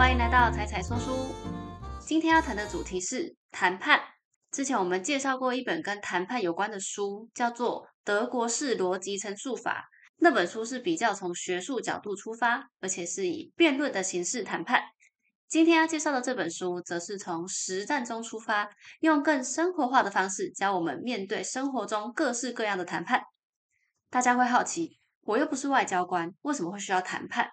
欢迎来到彩彩说书。今天要谈的主题是谈判。之前我们介绍过一本跟谈判有关的书，叫做《德国式逻辑陈述法》。那本书是比较从学术角度出发，而且是以辩论的形式谈判。今天要介绍的这本书，则是从实战中出发，用更生活化的方式教我们面对生活中各式各样的谈判。大家会好奇，我又不是外交官，为什么会需要谈判？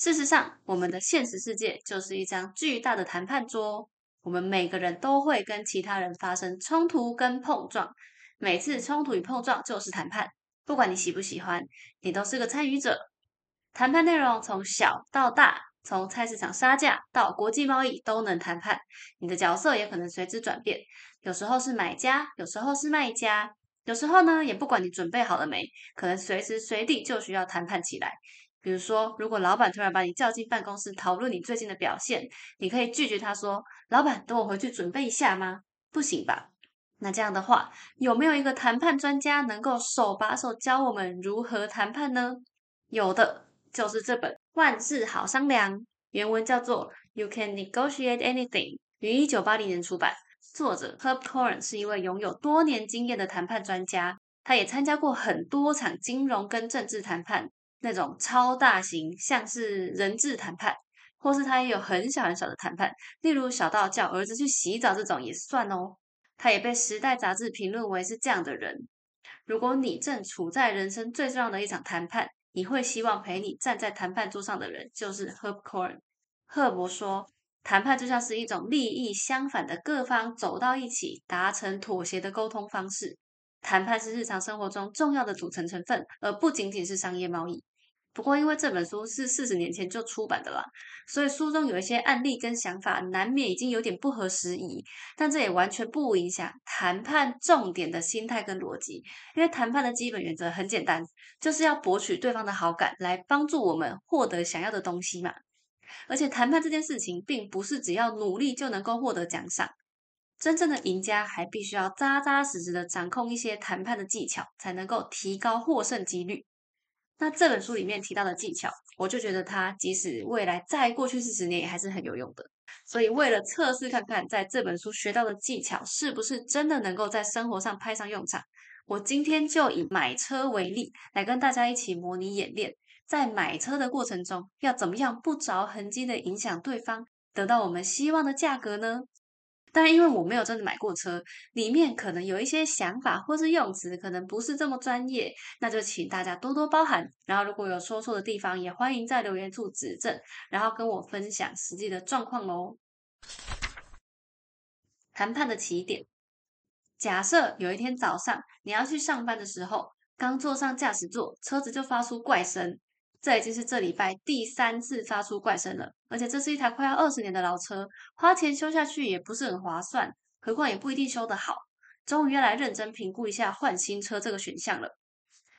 事实上，我们的现实世界就是一张巨大的谈判桌。我们每个人都会跟其他人发生冲突跟碰撞，每次冲突与碰撞就是谈判。不管你喜不喜欢，你都是个参与者。谈判内容从小到大，从菜市场杀价到国际贸易都能谈判。你的角色也可能随之转变，有时候是买家，有时候是卖家，有时候呢也不管你准备好了没，可能随时随地就需要谈判起来。比如说，如果老板突然把你叫进办公室讨论你最近的表现，你可以拒绝他说：“老板，等我回去准备一下吗？”不行吧？那这样的话，有没有一个谈判专家能够手把手教我们如何谈判呢？有的，就是这本《万事好商量》，原文叫做《You Can Negotiate Anything》，于一九八零年出版。作者 Herb Cohen 是一位拥有多年经验的谈判专家，他也参加过很多场金融跟政治谈判。那种超大型，像是人质谈判，或是他也有很小很小的谈判，例如小到叫儿子去洗澡这种也算哦。他也被《时代》杂志评论为是这样的人。如果你正处在人生最重要的一场谈判，你会希望陪你站在谈判桌上的人就是 Herb Corn。赫伯说，谈判就像是一种利益相反的各方走到一起达成妥协的沟通方式。谈判是日常生活中重要的组成成分，而不仅仅是商业贸易。不过，因为这本书是四十年前就出版的啦，所以书中有一些案例跟想法，难免已经有点不合时宜。但这也完全不影响谈判重点的心态跟逻辑，因为谈判的基本原则很简单，就是要博取对方的好感，来帮助我们获得想要的东西嘛。而且，谈判这件事情，并不是只要努力就能够获得奖赏，真正的赢家还必须要扎扎实实的掌控一些谈判的技巧，才能够提高获胜几率。那这本书里面提到的技巧，我就觉得它即使未来再过去四十年，也还是很有用的。所以为了测试看看，在这本书学到的技巧是不是真的能够在生活上派上用场，我今天就以买车为例，来跟大家一起模拟演练，在买车的过程中，要怎么样不着痕迹的影响对方，得到我们希望的价格呢？但因为我没有真的买过车，里面可能有一些想法或是用词可能不是这么专业，那就请大家多多包涵。然后如果有说错的地方，也欢迎在留言处指正，然后跟我分享实际的状况喽。谈判的起点，假设有一天早上你要去上班的时候，刚坐上驾驶座，车子就发出怪声。这已经是这礼拜第三次发出怪声了，而且这是一台快要二十年的老车，花钱修下去也不是很划算，何况也不一定修得好。终于要来认真评估一下换新车这个选项了。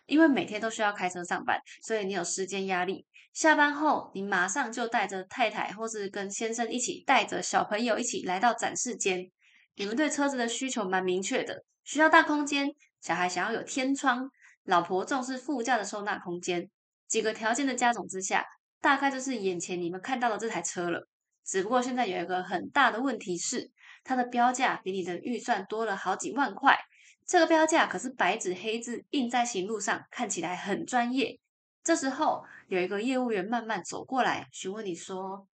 因为每天都需要开车上班，所以你有时间压力。下班后，你马上就带着太太，或是跟先生一起带着小朋友一起来到展示间。你们对车子的需求蛮明确的，需要大空间，小孩想要有天窗，老婆重视副驾的收纳空间。几个条件的加总之下，大概就是眼前你们看到的这台车了。只不过现在有一个很大的问题是，它的标价比你的预算多了好几万块。这个标价可是白纸黑字印在行路上，看起来很专业。这时候有一个业务员慢慢走过来，询问你说：“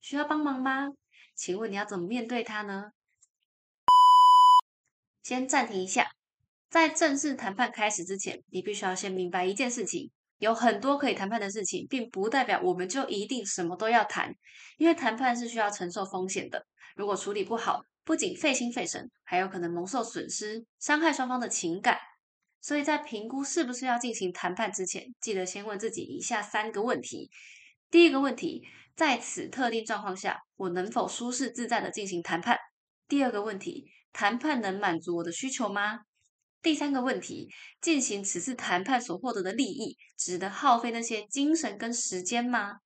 需要帮忙吗？请问你要怎么面对他呢？”先暂停一下，在正式谈判开始之前，你必须要先明白一件事情。有很多可以谈判的事情，并不代表我们就一定什么都要谈，因为谈判是需要承受风险的。如果处理不好，不仅费心费神，还有可能蒙受损失，伤害双方的情感。所以在评估是不是要进行谈判之前，记得先问自己以下三个问题：第一个问题，在此特定状况下，我能否舒适自在的进行谈判？第二个问题，谈判能满足我的需求吗？第三个问题，进行此次谈判所获得的利益，值得耗费那些精神跟时间吗？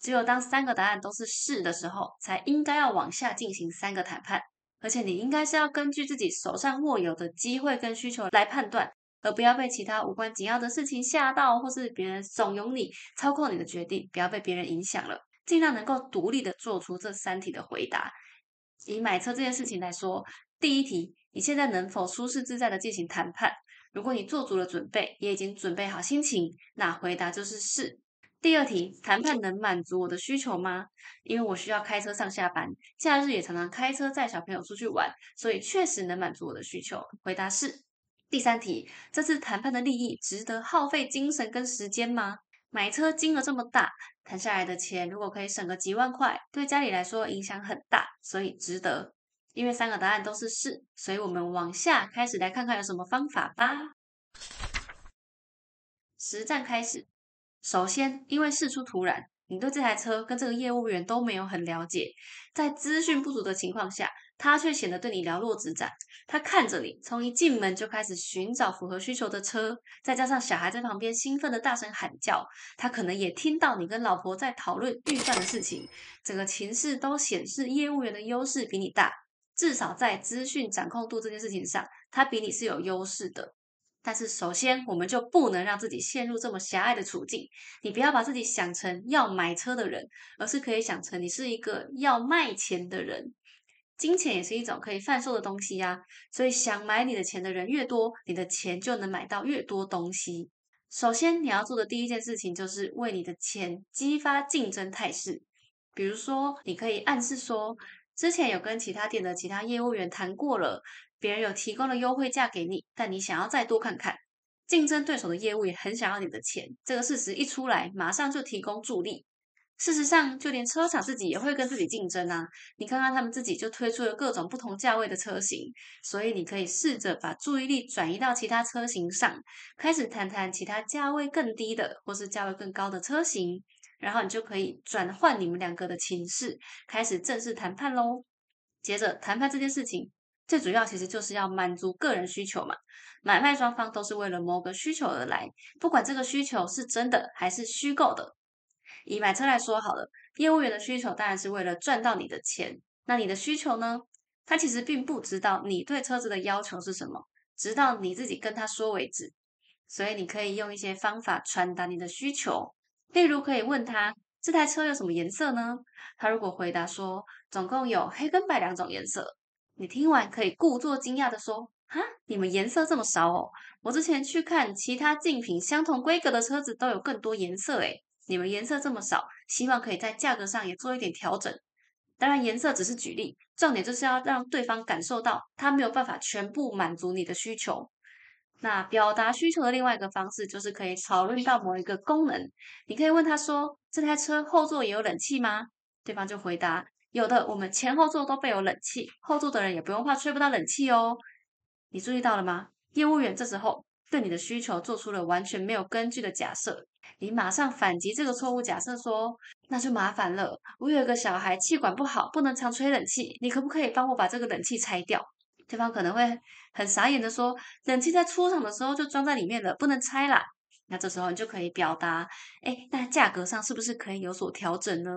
只有当三个答案都是是的时候，才应该要往下进行三个谈判。而且你应该是要根据自己手上握有的机会跟需求来判断，而不要被其他无关紧要的事情吓到，或是别人怂恿你操控你的决定，不要被别人影响了。尽量能够独立的做出这三题的回答。以买车这件事情来说，第一题，你现在能否舒适自在的进行谈判？如果你做足了准备，也已经准备好心情，那回答就是是。第二题，谈判能满足我的需求吗？因为我需要开车上下班，假日也常常开车载小朋友出去玩，所以确实能满足我的需求。回答是。第三题，这次谈判的利益值得耗费精神跟时间吗？买车金额这么大，谈下来的钱如果可以省个几万块，对家里来说影响很大，所以值得。因为三个答案都是是，所以我们往下开始来看看有什么方法吧。实战开始。首先，因为事出突然，你对这台车跟这个业务员都没有很了解，在资讯不足的情况下，他却显得对你了若指掌。他看着你从一进门就开始寻找符合需求的车，再加上小孩在旁边兴奋的大声喊叫，他可能也听到你跟老婆在讨论预算的事情，整个情势都显示业务员的优势比你大，至少在资讯掌控度这件事情上，他比你是有优势的。但是，首先，我们就不能让自己陷入这么狭隘的处境。你不要把自己想成要买车的人，而是可以想成你是一个要卖钱的人。金钱也是一种可以贩售的东西呀，所以想买你的钱的人越多，你的钱就能买到越多东西。首先，你要做的第一件事情就是为你的钱激发竞争态势。比如说，你可以暗示说，之前有跟其他店的其他业务员谈过了。别人有提供了优惠价给你，但你想要再多看看，竞争对手的业务也很想要你的钱。这个事实一出来，马上就提供助力。事实上，就连车厂自己也会跟自己竞争啊！你看看他们自己就推出了各种不同价位的车型，所以你可以试着把注意力转移到其他车型上，开始谈谈其他价位更低的或是价位更高的车型，然后你就可以转换你们两个的情势，开始正式谈判喽。接着，谈判这件事情。最主要其实就是要满足个人需求嘛，买卖双方都是为了某个需求而来，不管这个需求是真的还是虚构的。以买车来说好了，业务员的需求当然是为了赚到你的钱，那你的需求呢？他其实并不知道你对车子的要求是什么，直到你自己跟他说为止。所以你可以用一些方法传达你的需求，例如可以问他这台车有什么颜色呢？他如果回答说总共有黑跟白两种颜色。你听完可以故作惊讶的说：“哈，你们颜色这么少哦！我之前去看其他竞品相同规格的车子都有更多颜色诶，你们颜色这么少，希望可以在价格上也做一点调整。当然，颜色只是举例，重点就是要让对方感受到他没有办法全部满足你的需求。那表达需求的另外一个方式就是可以讨论到某一个功能，你可以问他说：这台车后座也有冷气吗？对方就回答。”有的，我们前后座都备有冷气，后座的人也不用怕吹不到冷气哦。你注意到了吗？业务员这时候对你的需求做出了完全没有根据的假设，你马上反击这个错误假设，说那就麻烦了，我有一个小孩气管不好，不能常吹冷气，你可不可以帮我把这个冷气拆掉？对方可能会很傻眼的说，冷气在出厂的时候就装在里面了，不能拆啦。那这时候你就可以表达，哎，那价格上是不是可以有所调整呢？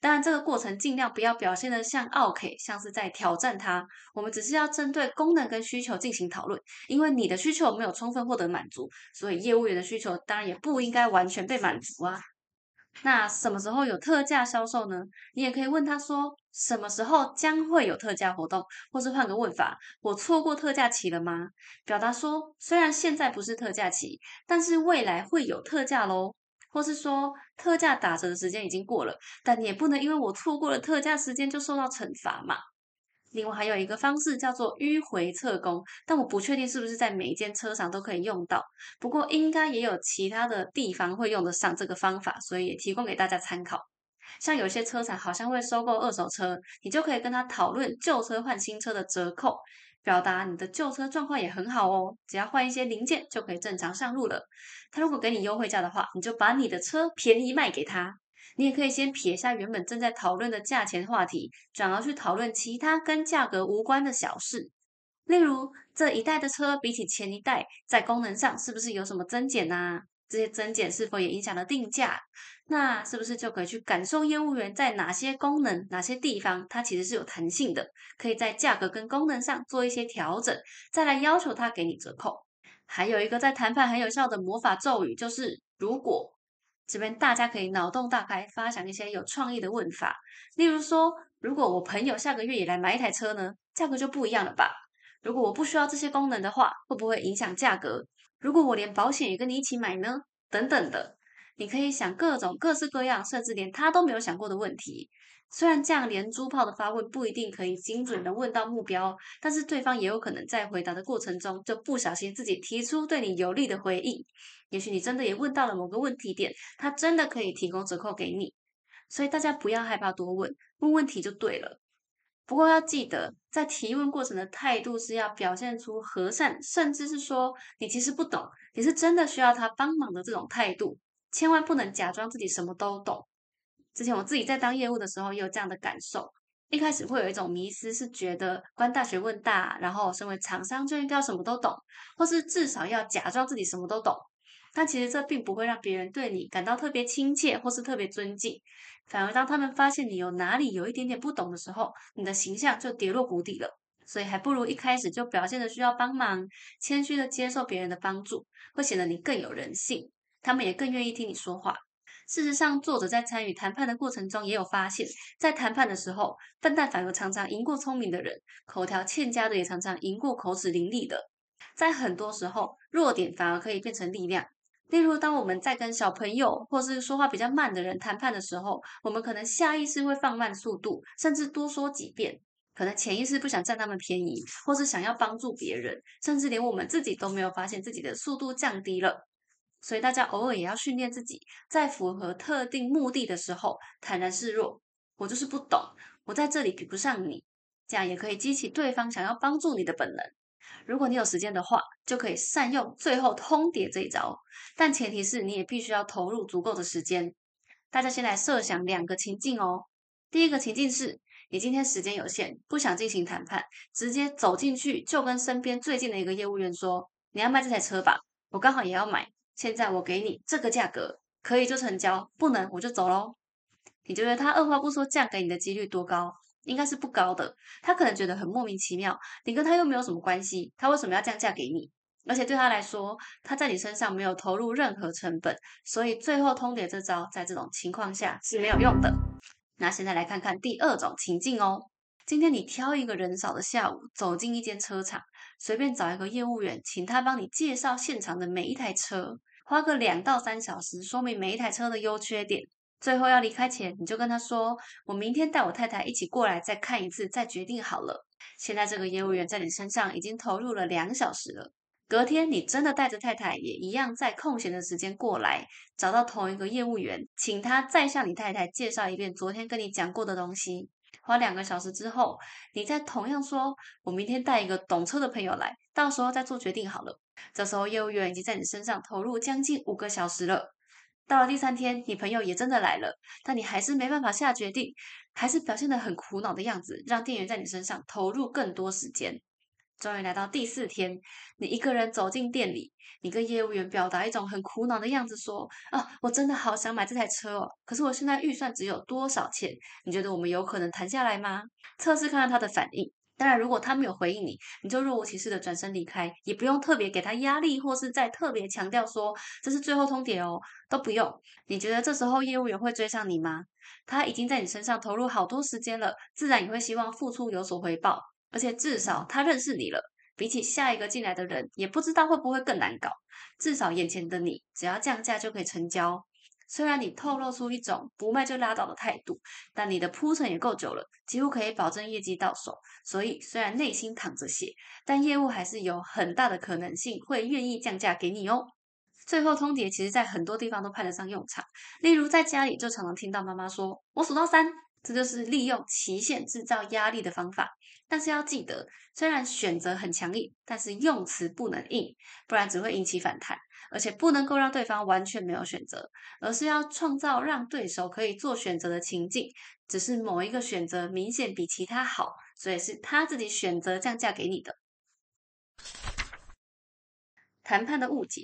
当然，这个过程尽量不要表现的像 OK，像是在挑战他。我们只是要针对功能跟需求进行讨论，因为你的需求没有充分获得满足，所以业务员的需求当然也不应该完全被满足啊。那什么时候有特价销售呢？你也可以问他说，什么时候将会有特价活动，或是换个问法，我错过特价期了吗？表达说，虽然现在不是特价期，但是未来会有特价喽。或是说特价打折的时间已经过了，但你也不能因为我错过了特价时间就受到惩罚嘛。另外还有一个方式叫做迂回测工，但我不确定是不是在每一间车厂都可以用到，不过应该也有其他的地方会用得上这个方法，所以也提供给大家参考。像有些车厂好像会收购二手车，你就可以跟他讨论旧车换新车的折扣。表达你的旧车状况也很好哦，只要换一些零件就可以正常上路了。他如果给你优惠价的话，你就把你的车便宜卖给他。你也可以先撇下原本正在讨论的价钱话题，转而去讨论其他跟价格无关的小事，例如这一代的车比起前一代在功能上是不是有什么增减啊？这些增减是否也影响了定价？那是不是就可以去感受业务员在哪些功能、哪些地方，它其实是有弹性的，可以在价格跟功能上做一些调整，再来要求他给你折扣。还有一个在谈判很有效的魔法咒语，就是如果这边大家可以脑洞大开，发想一些有创意的问法，例如说，如果我朋友下个月也来买一台车呢，价格就不一样了吧？如果我不需要这些功能的话，会不会影响价格？如果我连保险也跟你一起买呢？等等的，你可以想各种各式各样，甚至连他都没有想过的问题。虽然这样连珠炮的发问不一定可以精准的问到目标，但是对方也有可能在回答的过程中就不小心自己提出对你有利的回应。也许你真的也问到了某个问题点，他真的可以提供折扣给你。所以大家不要害怕多问，问问题就对了。不过要记得，在提问过程的态度是要表现出和善，甚至是说你其实不懂，你是真的需要他帮忙的这种态度，千万不能假装自己什么都懂。之前我自己在当业务的时候也有这样的感受，一开始会有一种迷思，是觉得官大学问大，然后身为厂商就应该什么都懂，或是至少要假装自己什么都懂。但其实这并不会让别人对你感到特别亲切或是特别尊敬，反而当他们发现你有哪里有一点点不懂的时候，你的形象就跌落谷底了。所以还不如一开始就表现的需要帮忙，谦虚的接受别人的帮助，会显得你更有人性，他们也更愿意听你说话。事实上，作者在参与谈判的过程中也有发现，在谈判的时候，笨蛋反而常常赢过聪明的人，口条欠佳的也常常赢过口齿伶俐的。在很多时候，弱点反而可以变成力量。例如，当我们在跟小朋友或是说话比较慢的人谈判的时候，我们可能下意识会放慢速度，甚至多说几遍，可能潜意识不想占他们便宜，或是想要帮助别人，甚至连我们自己都没有发现自己的速度降低了。所以大家偶尔也要训练自己，在符合特定目的的时候坦然示弱。我就是不懂，我在这里比不上你，这样也可以激起对方想要帮助你的本能。如果你有时间的话，就可以善用最后通牒这一招，但前提是你也必须要投入足够的时间。大家先来设想两个情境哦。第一个情境是你今天时间有限，不想进行谈判，直接走进去就跟身边最近的一个业务员说：“你要卖这台车吧？我刚好也要买，现在我给你这个价格，可以就成交，不能我就走喽。”你觉得他二话不说降给你的几率多高？应该是不高的，他可能觉得很莫名其妙，你跟他又没有什么关系，他为什么要降价给你？而且对他来说，他在你身上没有投入任何成本，所以最后通牒这招在这种情况下是没有用的。那现在来看看第二种情境哦，今天你挑一个人少的下午，走进一间车厂，随便找一个业务员，请他帮你介绍现场的每一台车，花个两到三小时，说明每一台车的优缺点。最后要离开前，你就跟他说：“我明天带我太太一起过来再看一次，再决定好了。”现在这个业务员在你身上已经投入了两小时了。隔天你真的带着太太也一样在空闲的时间过来，找到同一个业务员，请他再向你太太介绍一遍昨天跟你讲过的东西。花两个小时之后，你再同样说：“我明天带一个懂车的朋友来，到时候再做决定好了。”这时候业务员已经在你身上投入将近五个小时了。到了第三天，你朋友也真的来了，但你还是没办法下决定，还是表现得很苦恼的样子，让店员在你身上投入更多时间。终于来到第四天，你一个人走进店里，你跟业务员表达一种很苦恼的样子，说：“啊，我真的好想买这台车哦，可是我现在预算只有多少钱？你觉得我们有可能谈下来吗？”测试看看他的反应。当然，如果他没有回应你，你就若无其事的转身离开，也不用特别给他压力，或是再特别强调说这是最后通牒哦，都不用。你觉得这时候业务员会追上你吗？他已经在你身上投入好多时间了，自然也会希望付出有所回报，而且至少他认识你了，比起下一个进来的人，也不知道会不会更难搞。至少眼前的你，只要降价就可以成交。虽然你透露出一种不卖就拉倒的态度，但你的铺陈也够久了，几乎可以保证业绩到手。所以虽然内心淌着血，但业务还是有很大的可能性会愿意降价给你哦。最后通牒其实在很多地方都派得上用场，例如在家里就常常听到妈妈说：“我数到三。”这就是利用期限制造压力的方法。但是要记得，虽然选择很强硬，但是用词不能硬，不然只会引起反弹。而且不能够让对方完全没有选择，而是要创造让对手可以做选择的情境。只是某一个选择明显比其他好，所以是他自己选择降价给你的。谈判的误解，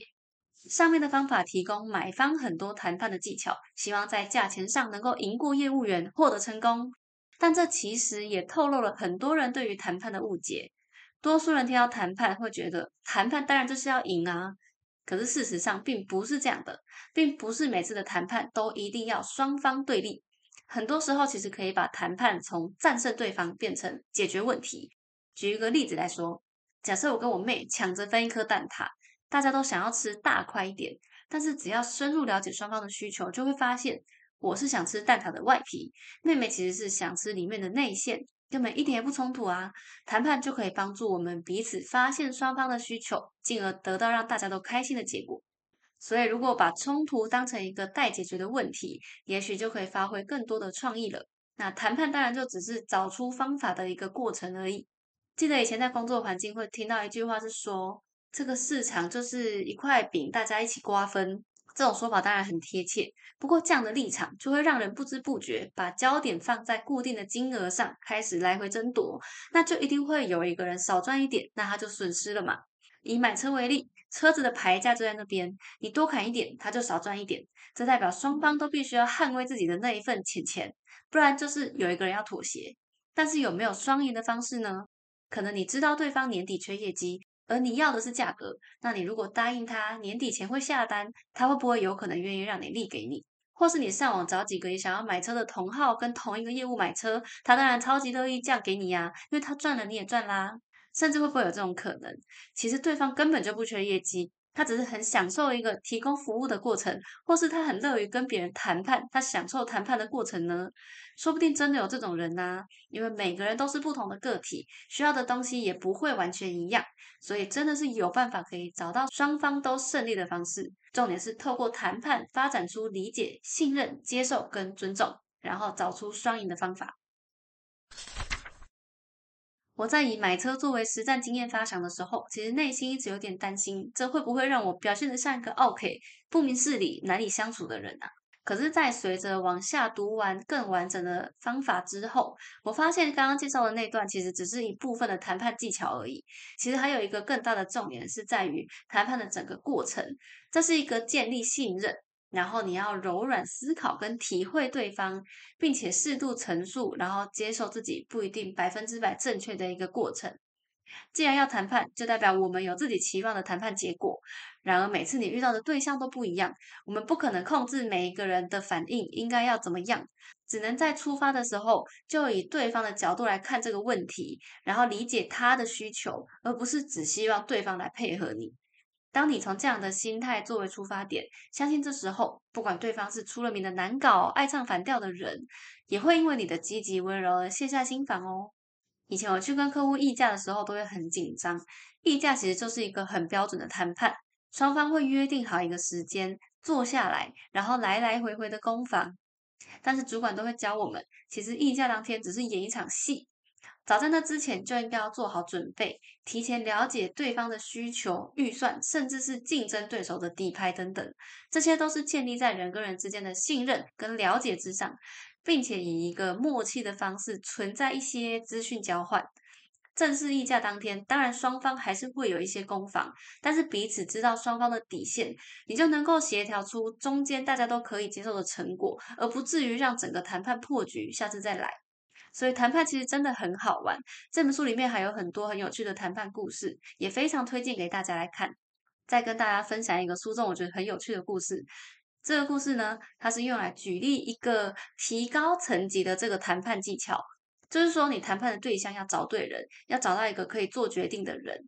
上面的方法提供买方很多谈判的技巧，希望在价钱上能够赢过业务员，获得成功。但这其实也透露了很多人对于谈判的误解。多数人听到谈判会觉得，谈判当然就是要赢啊。可是事实上并不是这样的，并不是每次的谈判都一定要双方对立。很多时候其实可以把谈判从战胜对方变成解决问题。举一个例子来说，假设我跟我妹抢着分一颗蛋挞，大家都想要吃大块一点，但是只要深入了解双方的需求，就会发现我是想吃蛋挞的外皮，妹妹其实是想吃里面的内馅。根本一点也不冲突啊！谈判就可以帮助我们彼此发现双方的需求，进而得到让大家都开心的结果。所以，如果把冲突当成一个待解决的问题，也许就可以发挥更多的创意了。那谈判当然就只是找出方法的一个过程而已。记得以前在工作环境会听到一句话是说，这个市场就是一块饼，大家一起瓜分。这种说法当然很贴切，不过这样的立场就会让人不知不觉把焦点放在固定的金额上，开始来回争夺，那就一定会有一个人少赚一点，那他就损失了嘛。以买车为例，车子的牌价就在那边，你多砍一点，他就少赚一点，这代表双方都必须要捍卫自己的那一份钱钱，不然就是有一个人要妥协。但是有没有双赢的方式呢？可能你知道对方年底缺业绩。而你要的是价格，那你如果答应他年底前会下单，他会不会有可能愿意让你立给你？或是你上网找几个你想要买车的同号，跟同一个业务买车，他当然超级乐意降给你呀，因为他赚了你也赚啦。甚至会不会有这种可能？其实对方根本就不缺业绩。他只是很享受一个提供服务的过程，或是他很乐于跟别人谈判，他享受谈判的过程呢？说不定真的有这种人呐。因为每个人都是不同的个体，需要的东西也不会完全一样，所以真的是有办法可以找到双方都胜利的方式。重点是透过谈判发展出理解、信任、接受跟尊重，然后找出双赢的方法。我在以买车作为实战经验发想的时候，其实内心一直有点担心，这会不会让我表现得像一个 OK 不明事理、难以相处的人啊？可是，在随着往下读完更完整的方法之后，我发现刚刚介绍的那段其实只是一部分的谈判技巧而已。其实还有一个更大的重点是在于谈判的整个过程，这是一个建立信任。然后你要柔软思考跟体会对方，并且适度陈述，然后接受自己不一定百分之百正确的一个过程。既然要谈判，就代表我们有自己期望的谈判结果。然而每次你遇到的对象都不一样，我们不可能控制每一个人的反应应该要怎么样，只能在出发的时候就以对方的角度来看这个问题，然后理解他的需求，而不是只希望对方来配合你。当你从这样的心态作为出发点，相信这时候不管对方是出了名的难搞、爱唱反调的人，也会因为你的积极温柔而卸下心防哦。以前我去跟客户议价的时候，都会很紧张。议价其实就是一个很标准的谈判，双方会约定好一个时间坐下来，然后来来回回的攻防。但是主管都会教我们，其实议价当天只是演一场戏。早在那之前就应该要做好准备，提前了解对方的需求、预算，甚至是竞争对手的底牌等等，这些都是建立在人跟人之间的信任跟了解之上，并且以一个默契的方式存在一些资讯交换。正式议价当天，当然双方还是会有一些攻防，但是彼此知道双方的底线，你就能够协调出中间大家都可以接受的成果，而不至于让整个谈判破局。下次再来。所以谈判其实真的很好玩，这本书里面还有很多很有趣的谈判故事，也非常推荐给大家来看。再跟大家分享一个书中我觉得很有趣的故事。这个故事呢，它是用来举例一个提高层级的这个谈判技巧，就是说你谈判的对象要找对人，要找到一个可以做决定的人。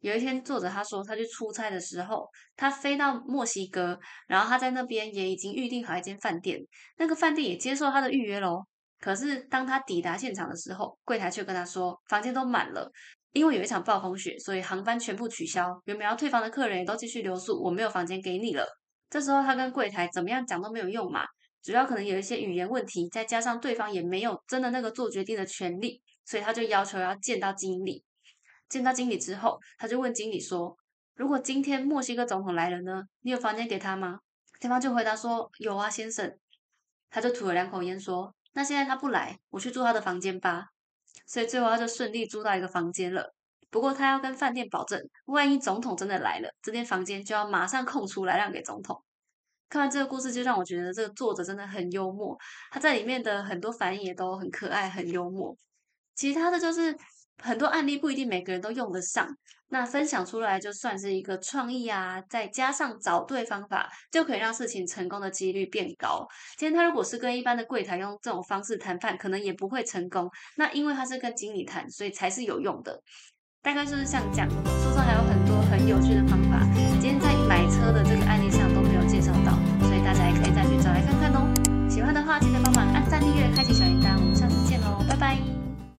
有一天，作者他说他去出差的时候，他飞到墨西哥，然后他在那边也已经预定好一间饭店，那个饭店也接受他的预约喽。可是当他抵达现场的时候，柜台却跟他说房间都满了，因为有一场暴风雪，所以航班全部取消。原本要退房的客人也都继续留宿，我没有房间给你了。这时候他跟柜台怎么样讲都没有用嘛，主要可能有一些语言问题，再加上对方也没有真的那个做决定的权利，所以他就要求要见到经理。见到经理之后，他就问经理说：“如果今天墨西哥总统来了呢？你有房间给他吗？”对方就回答说：“有啊，先生。”他就吐了两口烟说。那现在他不来，我去住他的房间吧。所以最后他就顺利租到一个房间了。不过他要跟饭店保证，万一总统真的来了，这间房间就要马上空出来让给总统。看完这个故事，就让我觉得这个作者真的很幽默。他在里面的很多反应也都很可爱、很幽默。其他的就是很多案例不一定每个人都用得上，那分享出来就算是一个创意啊，再加上找对方法，就可以让事情成功的几率变高。今天他如果是跟一般的柜台用这种方式谈判，可能也不会成功。那因为他是跟经理谈，所以才是有用的。大概就是像这样，书中还有很多很有趣的方法，今天在买车的这个案例上都没有介绍到，所以大家也可以再去找来看看哦。喜欢的话，记得帮忙按赞、订阅、开启小铃铛。